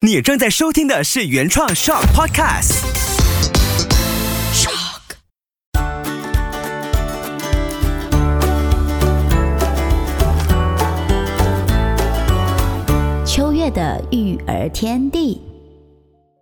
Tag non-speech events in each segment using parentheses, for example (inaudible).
你正在收听的是原创 Shock Podcast。Shock。秋月的育儿天地，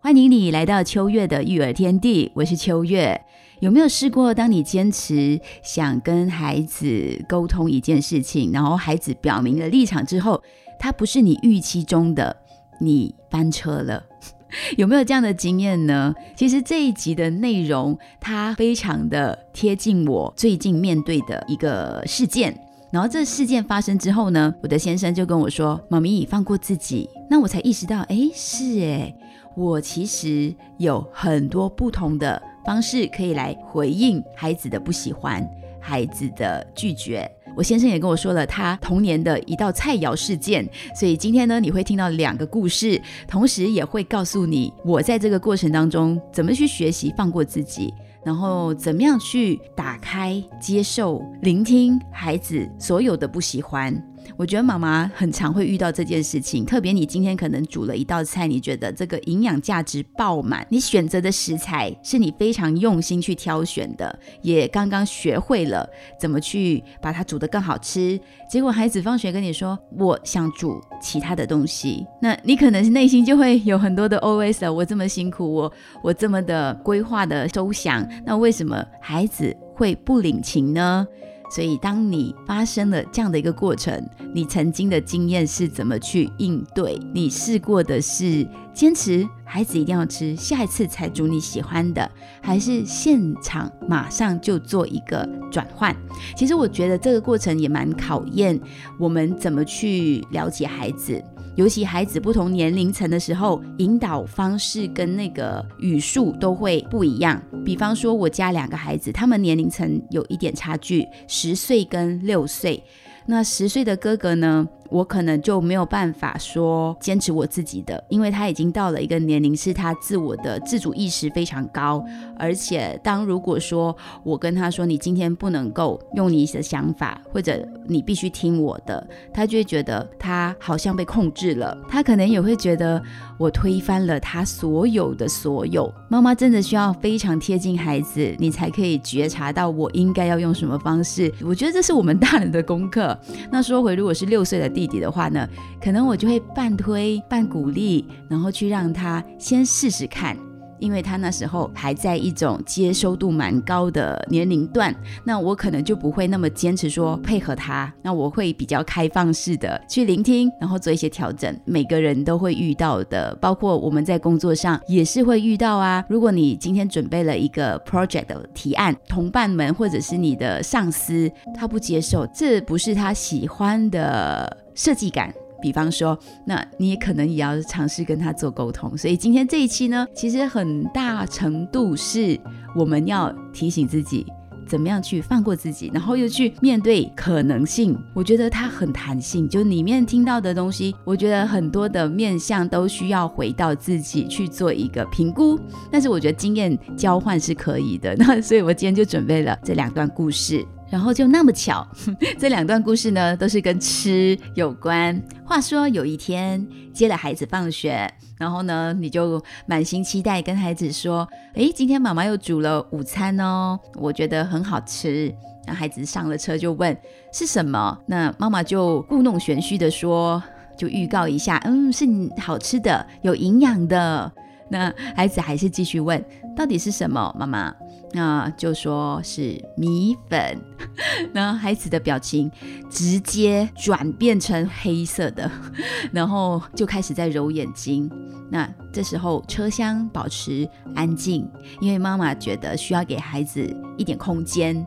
欢迎你来到秋月的育儿天地，我是秋月。有没有试过，当你坚持想跟孩子沟通一件事情，然后孩子表明了立场之后，他不是你预期中的，你翻车了？(laughs) 有没有这样的经验呢？其实这一集的内容，它非常的贴近我最近面对的一个事件。然后这事件发生之后呢，我的先生就跟我说：“妈咪，放过自己。”那我才意识到，哎，是哎，我其实有很多不同的。方式可以来回应孩子的不喜欢，孩子的拒绝。我先生也跟我说了他童年的一道菜肴事件，所以今天呢，你会听到两个故事，同时也会告诉你我在这个过程当中怎么去学习放过自己，然后怎么样去打开、接受、聆听孩子所有的不喜欢。我觉得妈妈很常会遇到这件事情，特别你今天可能煮了一道菜，你觉得这个营养价值爆满，你选择的食材是你非常用心去挑选的，也刚刚学会了怎么去把它煮得更好吃。结果孩子放学跟你说：“我想煮其他的东西。”那你可能是内心就会有很多的 OS 我这么辛苦，我我这么的规划的周详，那为什么孩子会不领情呢？所以，当你发生了这样的一个过程，你曾经的经验是怎么去应对？你试过的是坚持孩子一定要吃，下一次才煮你喜欢的，还是现场马上就做一个转换？其实我觉得这个过程也蛮考验我们怎么去了解孩子。尤其孩子不同年龄层的时候，引导方式跟那个语速都会不一样。比方说，我家两个孩子，他们年龄层有一点差距，十岁跟六岁。那十岁的哥哥呢？我可能就没有办法说坚持我自己的，因为他已经到了一个年龄，是他自我的自主意识非常高。而且，当如果说我跟他说你今天不能够用你的想法，或者你必须听我的，他就会觉得他好像被控制了。他可能也会觉得我推翻了他所有的所有。妈妈真的需要非常贴近孩子，你才可以觉察到我应该要用什么方式。我觉得这是我们大人的功课。那说回，如果是六岁的弟弟弟的话呢，可能我就会半推半鼓励，然后去让他先试试看，因为他那时候还在一种接收度蛮高的年龄段，那我可能就不会那么坚持说配合他，那我会比较开放式的去聆听，然后做一些调整。每个人都会遇到的，包括我们在工作上也是会遇到啊。如果你今天准备了一个 project 的提案，同伴们或者是你的上司他不接受，这不是他喜欢的。设计感，比方说，那你也可能也要尝试跟他做沟通。所以今天这一期呢，其实很大程度是我们要提醒自己，怎么样去放过自己，然后又去面对可能性。我觉得它很弹性，就里面听到的东西，我觉得很多的面向都需要回到自己去做一个评估。但是我觉得经验交换是可以的。那所以我今天就准备了这两段故事。然后就那么巧，(laughs) 这两段故事呢都是跟吃有关。话说有一天接了孩子放学，然后呢你就满心期待跟孩子说：“哎，今天妈妈又煮了午餐哦，我觉得很好吃。”那孩子上了车就问是什么，那妈妈就故弄玄虚的说，就预告一下，嗯，是好吃的，有营养的。那孩子还是继续问，到底是什么，妈妈？那就说是米粉，(laughs) 那孩子的表情直接转变成黑色的，(laughs) 然后就开始在揉眼睛。那这时候车厢保持安静，因为妈妈觉得需要给孩子一点空间，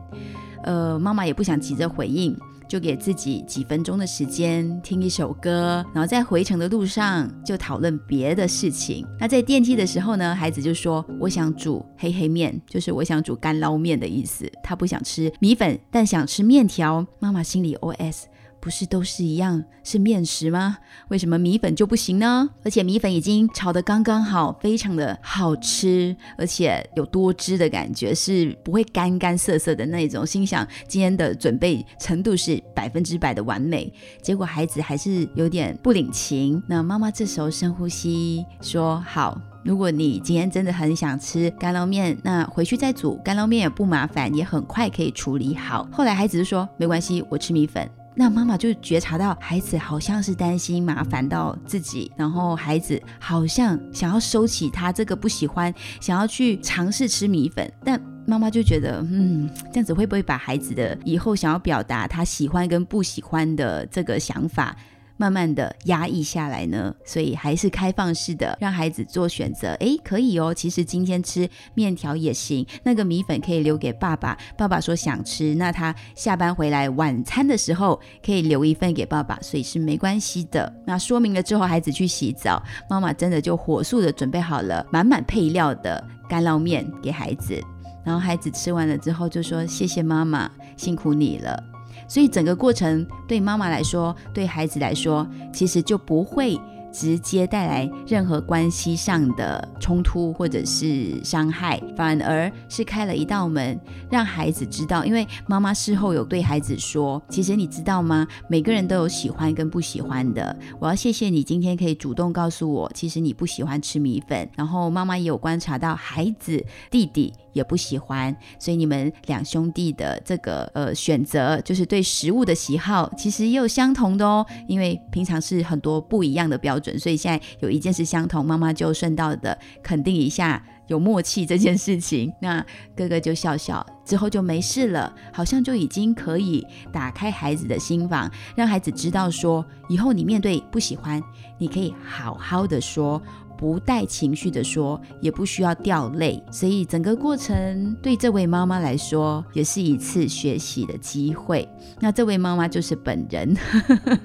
呃，妈妈也不想急着回应。就给自己几分钟的时间听一首歌，然后在回程的路上就讨论别的事情。那在电梯的时候呢，孩子就说：“我想煮黑黑面，就是我想煮干捞面的意思。他不想吃米粉，但想吃面条。”妈妈心里 OS。不是都是一样是面食吗？为什么米粉就不行呢？而且米粉已经炒得刚刚好，非常的好吃，而且有多汁的感觉，是不会干干涩涩的那种。心想今天的准备程度是百分之百的完美，结果孩子还是有点不领情。那妈妈这时候深呼吸，说：“好。”如果你今天真的很想吃干捞面，那回去再煮干捞面也不麻烦，也很快可以处理好。后来孩子就说没关系，我吃米粉。那妈妈就觉察到孩子好像是担心麻烦到自己，然后孩子好像想要收起他这个不喜欢，想要去尝试吃米粉。但妈妈就觉得，嗯，这样子会不会把孩子的以后想要表达他喜欢跟不喜欢的这个想法？慢慢的压抑下来呢，所以还是开放式的让孩子做选择。诶，可以哦，其实今天吃面条也行，那个米粉可以留给爸爸。爸爸说想吃，那他下班回来晚餐的时候可以留一份给爸爸，所以是没关系的。那说明了之后，孩子去洗澡，妈妈真的就火速的准备好了满满配料的干捞面给孩子，然后孩子吃完了之后就说谢谢妈妈，辛苦你了。所以整个过程对妈妈来说，对孩子来说，其实就不会。直接带来任何关系上的冲突或者是伤害，反而是开了一道门，让孩子知道。因为妈妈事后有对孩子说：“其实你知道吗？每个人都有喜欢跟不喜欢的。我要谢谢你今天可以主动告诉我，其实你不喜欢吃米粉。然后妈妈也有观察到孩子弟弟也不喜欢，所以你们两兄弟的这个呃选择，就是对食物的喜好，其实也有相同的哦。因为平常是很多不一样的标准。所以现在有一件事相同，妈妈就顺道的肯定一下有默契这件事情。那哥哥就笑笑，之后就没事了，好像就已经可以打开孩子的心房，让孩子知道说，以后你面对不喜欢，你可以好好的说。不带情绪的说，也不需要掉泪，所以整个过程对这位妈妈来说也是一次学习的机会。那这位妈妈就是本人，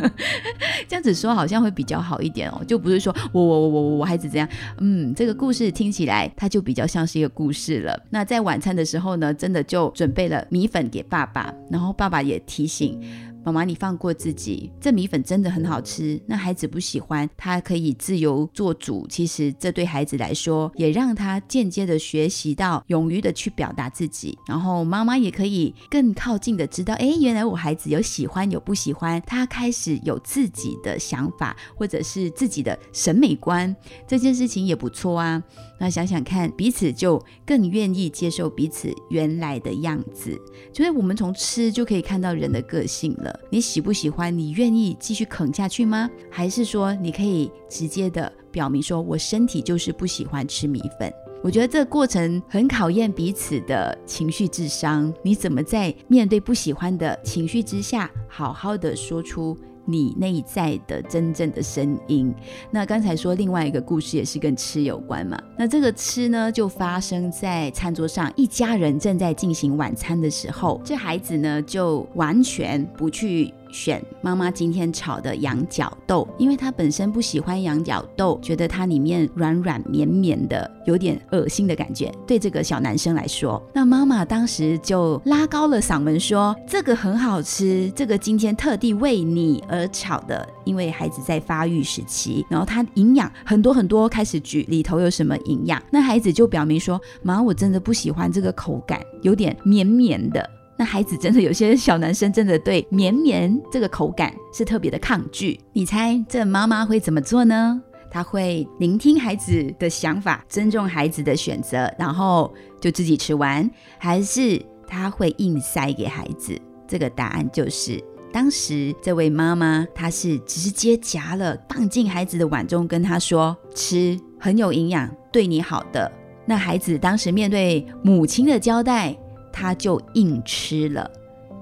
(laughs) 这样子说好像会比较好一点哦，就不是说我我我我我孩子怎样，嗯，这个故事听起来它就比较像是一个故事了。那在晚餐的时候呢，真的就准备了米粉给爸爸，然后爸爸也提醒。妈妈，你放过自己，这米粉真的很好吃。那孩子不喜欢，他可以自由做主。其实这对孩子来说，也让他间接的学习到勇于的去表达自己。然后妈妈也可以更靠近的知道，哎，原来我孩子有喜欢有不喜欢，他开始有自己的想法或者是自己的审美观，这件事情也不错啊。那想想看，彼此就更愿意接受彼此原来的样子。所以我们从吃就可以看到人的个性了。你喜不喜欢？你愿意继续啃下去吗？还是说你可以直接的表明说，我身体就是不喜欢吃米粉？我觉得这个过程很考验彼此的情绪智商。你怎么在面对不喜欢的情绪之下，好好的说出？你内在的真正的声音。那刚才说另外一个故事也是跟吃有关嘛？那这个吃呢，就发生在餐桌上，一家人正在进行晚餐的时候，这孩子呢就完全不去。选妈妈今天炒的羊角豆，因为他本身不喜欢羊角豆，觉得它里面软软绵绵的，有点恶心的感觉。对这个小男生来说，那妈妈当时就拉高了嗓门说：“这个很好吃，这个今天特地为你而炒的，因为孩子在发育时期，然后他营养很多很多，开始举里头有什么营养。那孩子就表明说：妈，我真的不喜欢这个口感，有点绵绵的。”那孩子真的有些小男生真的对绵绵这个口感是特别的抗拒。你猜这妈妈会怎么做呢？他会聆听孩子的想法，尊重孩子的选择，然后就自己吃完，还是他会硬塞给孩子？这个答案就是，当时这位妈妈她是直接夹了放进孩子的碗中，跟他说：“吃很有营养，对你好的。”那孩子当时面对母亲的交代。他就硬吃了，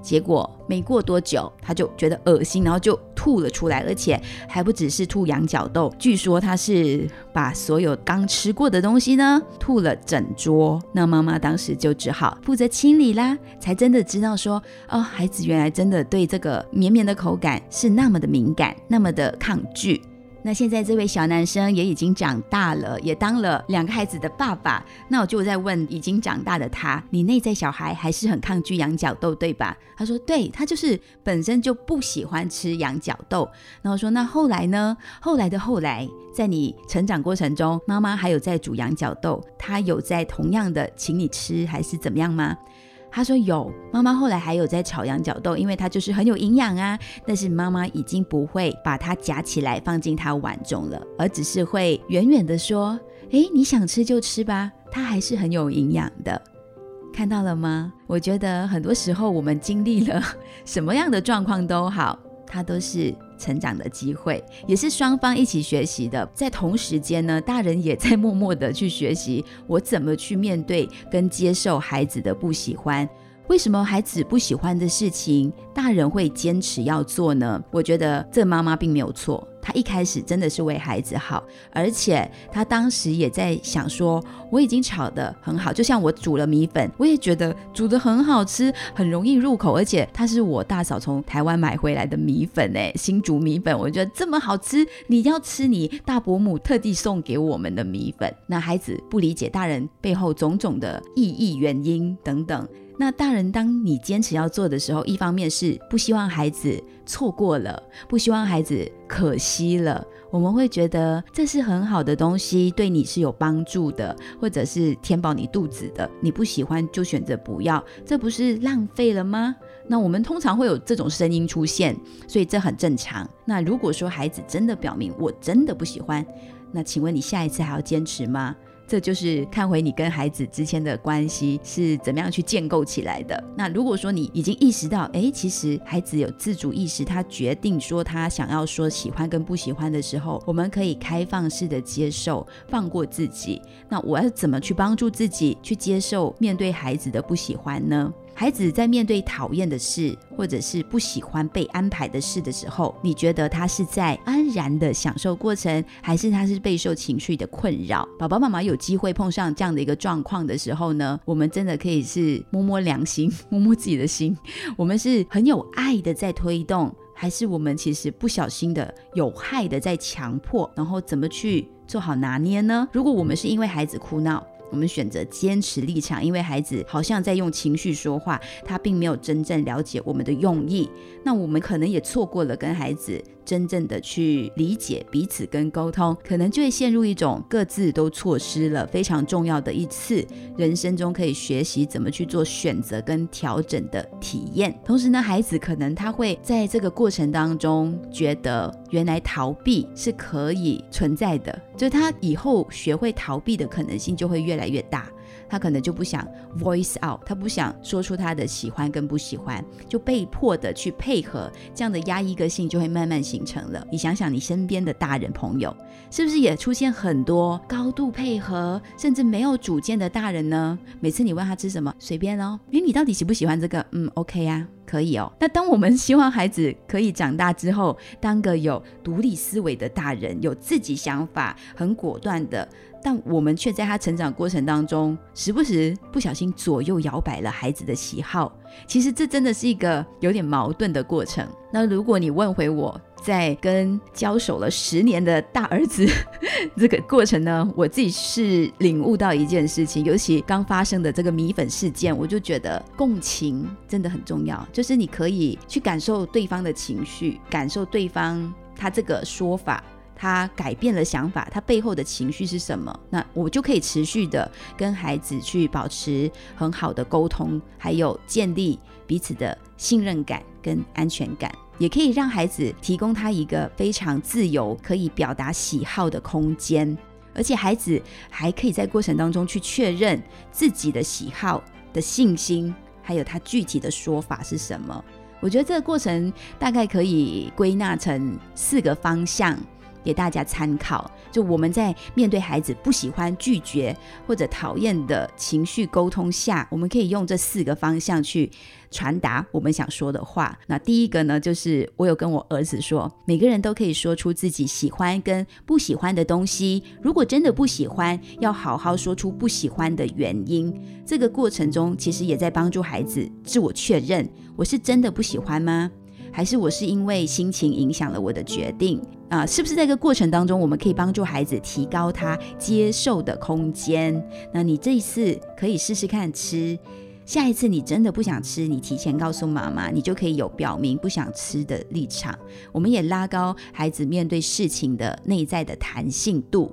结果没过多久，他就觉得恶心，然后就吐了出来，而且还不只是吐羊角豆，据说他是把所有刚吃过的东西呢吐了整桌。那妈妈当时就只好负责清理啦，才真的知道说，哦，孩子原来真的对这个绵绵的口感是那么的敏感，那么的抗拒。那现在这位小男生也已经长大了，也当了两个孩子的爸爸。那我就在问已经长大的他，你内在小孩还是很抗拒羊角豆，对吧？他说，对他就是本身就不喜欢吃羊角豆。然后说，那后来呢？后来的后来，在你成长过程中，妈妈还有在煮羊角豆，他有在同样的请你吃，还是怎么样吗？他说有，妈妈后来还有在炒羊角豆，因为它就是很有营养啊。但是妈妈已经不会把它夹起来放进他碗中了，而只是会远远的说：“诶，你想吃就吃吧，它还是很有营养的。”看到了吗？我觉得很多时候我们经历了 (laughs) 什么样的状况都好，它都是。成长的机会也是双方一起学习的，在同时间呢，大人也在默默的去学习我怎么去面对跟接受孩子的不喜欢。为什么孩子不喜欢的事情，大人会坚持要做呢？我觉得这妈妈并没有错，她一开始真的是为孩子好，而且她当时也在想说，我已经炒的很好，就像我煮了米粉，我也觉得煮的很好吃，很容易入口，而且它是我大嫂从台湾买回来的米粉，哎，新煮米粉，我觉得这么好吃，你要吃你大伯母特地送给我们的米粉。那孩子不理解大人背后种种的意义、原因等等。那大人，当你坚持要做的时候，一方面是不希望孩子错过了，不希望孩子可惜了，我们会觉得这是很好的东西，对你是有帮助的，或者是填饱你肚子的。你不喜欢就选择不要，这不是浪费了吗？那我们通常会有这种声音出现，所以这很正常。那如果说孩子真的表明我真的不喜欢，那请问你下一次还要坚持吗？这就是看回你跟孩子之间的关系是怎么样去建构起来的。那如果说你已经意识到，哎，其实孩子有自主意识，他决定说他想要说喜欢跟不喜欢的时候，我们可以开放式的接受，放过自己。那我要怎么去帮助自己去接受面对孩子的不喜欢呢？孩子在面对讨厌的事，或者是不喜欢被安排的事的时候，你觉得他是在安然的享受过程，还是他是备受情绪的困扰？宝宝妈妈有机会碰上这样的一个状况的时候呢，我们真的可以是摸摸良心，摸摸自己的心，(laughs) 我们是很有爱的在推动，还是我们其实不小心的有害的在强迫？然后怎么去做好拿捏呢？如果我们是因为孩子哭闹，我们选择坚持立场，因为孩子好像在用情绪说话，他并没有真正了解我们的用意。那我们可能也错过了跟孩子真正的去理解彼此跟沟通，可能就会陷入一种各自都错失了非常重要的一次人生中可以学习怎么去做选择跟调整的体验。同时呢，孩子可能他会在这个过程当中觉得，原来逃避是可以存在的，就他以后学会逃避的可能性就会越越来越大。他可能就不想 voice out，他不想说出他的喜欢跟不喜欢，就被迫的去配合，这样的压抑个性就会慢慢形成了。你想想，你身边的大人朋友，是不是也出现很多高度配合，甚至没有主见的大人呢？每次你问他吃什么，随便哦。因为你到底喜不喜欢这个？嗯，OK 啊。可以哦。那当我们希望孩子可以长大之后，当个有独立思维的大人，有自己想法、很果断的，但我们却在他成长过程当中，时不时不小心左右摇摆了孩子的喜好。其实这真的是一个有点矛盾的过程。那如果你问回我，在跟交手了十年的大儿子 (laughs) 这个过程呢，我自己是领悟到一件事情，尤其刚发生的这个米粉事件，我就觉得共情真的很重要，就是你可以去感受对方的情绪，感受对方他这个说法，他改变了想法，他背后的情绪是什么，那我就可以持续的跟孩子去保持很好的沟通，还有建立彼此的信任感跟安全感。也可以让孩子提供他一个非常自由、可以表达喜好的空间，而且孩子还可以在过程当中去确认自己的喜好的信心，还有他具体的说法是什么。我觉得这个过程大概可以归纳成四个方向。给大家参考，就我们在面对孩子不喜欢、拒绝或者讨厌的情绪沟通下，我们可以用这四个方向去传达我们想说的话。那第一个呢，就是我有跟我儿子说，每个人都可以说出自己喜欢跟不喜欢的东西。如果真的不喜欢，要好好说出不喜欢的原因。这个过程中，其实也在帮助孩子自我确认：我是真的不喜欢吗？还是我是因为心情影响了我的决定啊？是不是在这个过程当中，我们可以帮助孩子提高他接受的空间？那你这一次可以试试看吃，下一次你真的不想吃，你提前告诉妈妈，你就可以有表明不想吃的立场。我们也拉高孩子面对事情的内在的弹性度。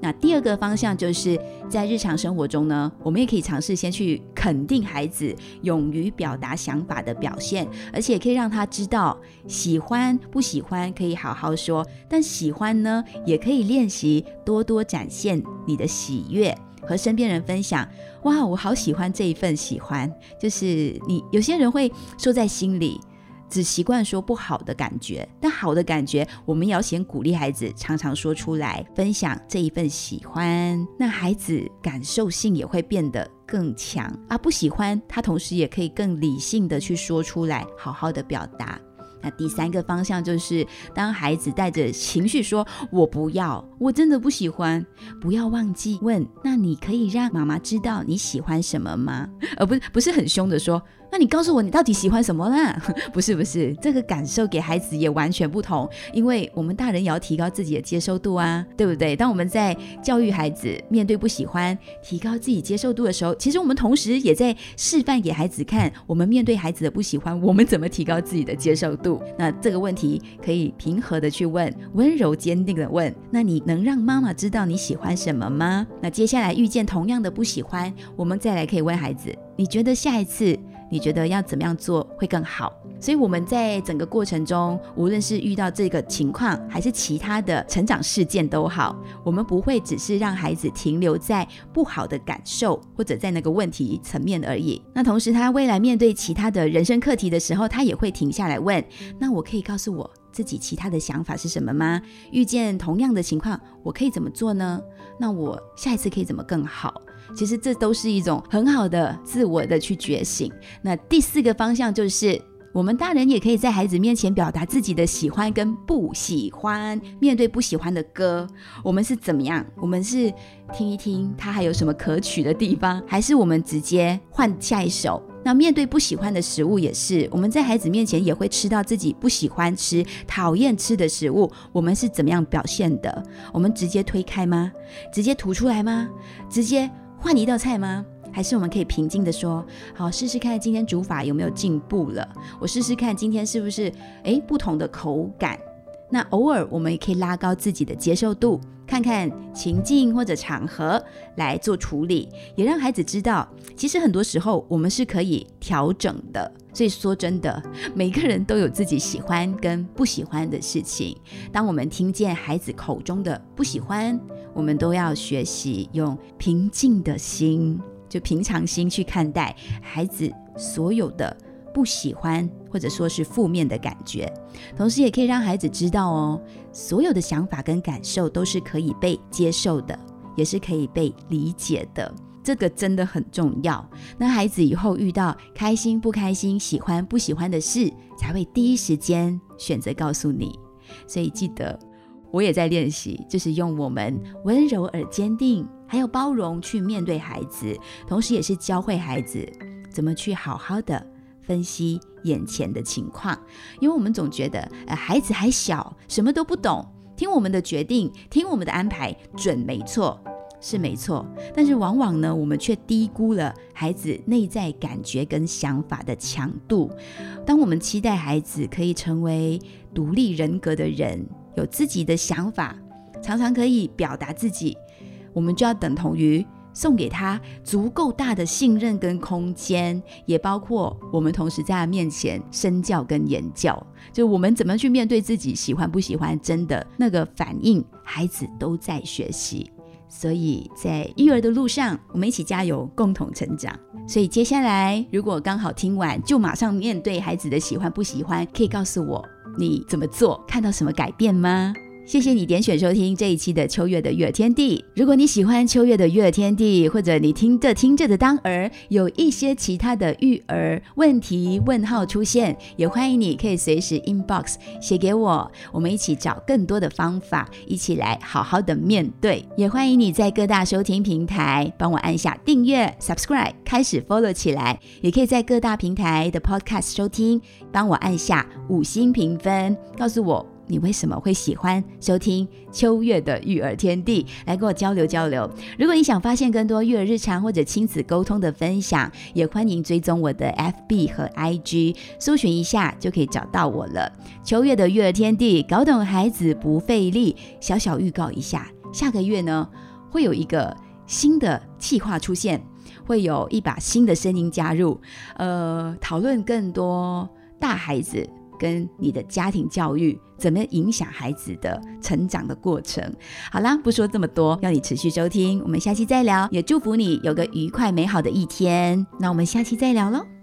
那第二个方向就是在日常生活中呢，我们也可以尝试先去肯定孩子勇于表达想法的表现，而且可以让他知道喜欢不喜欢可以好好说，但喜欢呢也可以练习多多展现你的喜悦，和身边人分享。哇，我好喜欢这一份喜欢，就是你有些人会说在心里。只习惯说不好的感觉，但好的感觉，我们也要先鼓励孩子常常说出来，分享这一份喜欢，那孩子感受性也会变得更强啊。不喜欢他，同时也可以更理性的去说出来，好好的表达。那第三个方向就是，当孩子带着情绪说“我不要，我真的不喜欢”，不要忘记问：“那你可以让妈妈知道你喜欢什么吗？”而不是不是很凶的说。那你告诉我，你到底喜欢什么啦？(laughs) 不是不是，这个感受给孩子也完全不同，因为我们大人也要提高自己的接受度啊，对不对？当我们在教育孩子面对不喜欢，提高自己接受度的时候，其实我们同时也在示范给孩子看，我们面对孩子的不喜欢，我们怎么提高自己的接受度？那这个问题可以平和的去问，温柔坚定的问。那你能让妈妈知道你喜欢什么吗？那接下来遇见同样的不喜欢，我们再来可以问孩子，你觉得下一次？你觉得要怎么样做会更好？所以我们在整个过程中，无论是遇到这个情况，还是其他的成长事件都好，我们不会只是让孩子停留在不好的感受或者在那个问题层面而已。那同时，他未来面对其他的人生课题的时候，他也会停下来问：那我可以告诉我自己其他的想法是什么吗？遇见同样的情况，我可以怎么做呢？那我下一次可以怎么更好？其实这都是一种很好的自我的去觉醒。那第四个方向就是，我们大人也可以在孩子面前表达自己的喜欢跟不喜欢。面对不喜欢的歌，我们是怎么样？我们是听一听他还有什么可取的地方，还是我们直接换下一首？那面对不喜欢的食物也是，我们在孩子面前也会吃到自己不喜欢吃、讨厌吃的食物，我们是怎么样表现的？我们直接推开吗？直接吐出来吗？直接？换一道菜吗？还是我们可以平静的说，好试试看今天煮法有没有进步了？我试试看今天是不是诶不同的口感？那偶尔我们也可以拉高自己的接受度，看看情境或者场合来做处理，也让孩子知道，其实很多时候我们是可以调整的。所以说真的，每个人都有自己喜欢跟不喜欢的事情。当我们听见孩子口中的不喜欢，我们都要学习用平静的心，就平常心去看待孩子所有的不喜欢，或者说是负面的感觉。同时，也可以让孩子知道哦，所有的想法跟感受都是可以被接受的，也是可以被理解的。这个真的很重要。那孩子以后遇到开心不开心、喜欢不喜欢的事，才会第一时间选择告诉你。所以记得。我也在练习，就是用我们温柔而坚定，还有包容去面对孩子，同时也是教会孩子怎么去好好的分析眼前的情况。因为我们总觉得，呃，孩子还小，什么都不懂，听我们的决定，听我们的安排，准没错，是没错。但是往往呢，我们却低估了孩子内在感觉跟想法的强度。当我们期待孩子可以成为独立人格的人。有自己的想法，常常可以表达自己，我们就要等同于送给他足够大的信任跟空间，也包括我们同时在他面前身教跟言教，就我们怎么去面对自己喜欢不喜欢，真的那个反应，孩子都在学习，所以在育儿的路上，我们一起加油，共同成长。所以接下来，如果刚好听完，就马上面对孩子的喜欢不喜欢，可以告诉我。你怎么做？看到什么改变吗？谢谢你点选收听这一期的秋月的育儿天地。如果你喜欢秋月的育儿天地，或者你听着听着的当儿有一些其他的育儿问题问号出现，也欢迎你可以随时 inbox 写给我，我们一起找更多的方法，一起来好好的面对。也欢迎你在各大收听平台帮我按下订阅 subscribe，开始 follow 起来，也可以在各大平台的 podcast 收听，帮我按下五星评分，告诉我。你为什么会喜欢收听秋月的育儿天地？来跟我交流交流。如果你想发现更多育儿日常或者亲子沟通的分享，也欢迎追踪我的 FB 和 IG，搜寻一下就可以找到我了。秋月的育儿天地，搞懂孩子不费力。小小预告一下，下个月呢会有一个新的计划出现，会有一把新的声音加入，呃，讨论更多大孩子。跟你的家庭教育怎么影响孩子的成长的过程？好啦，不说这么多，要你持续收听，我们下期再聊。也祝福你有个愉快美好的一天。那我们下期再聊喽。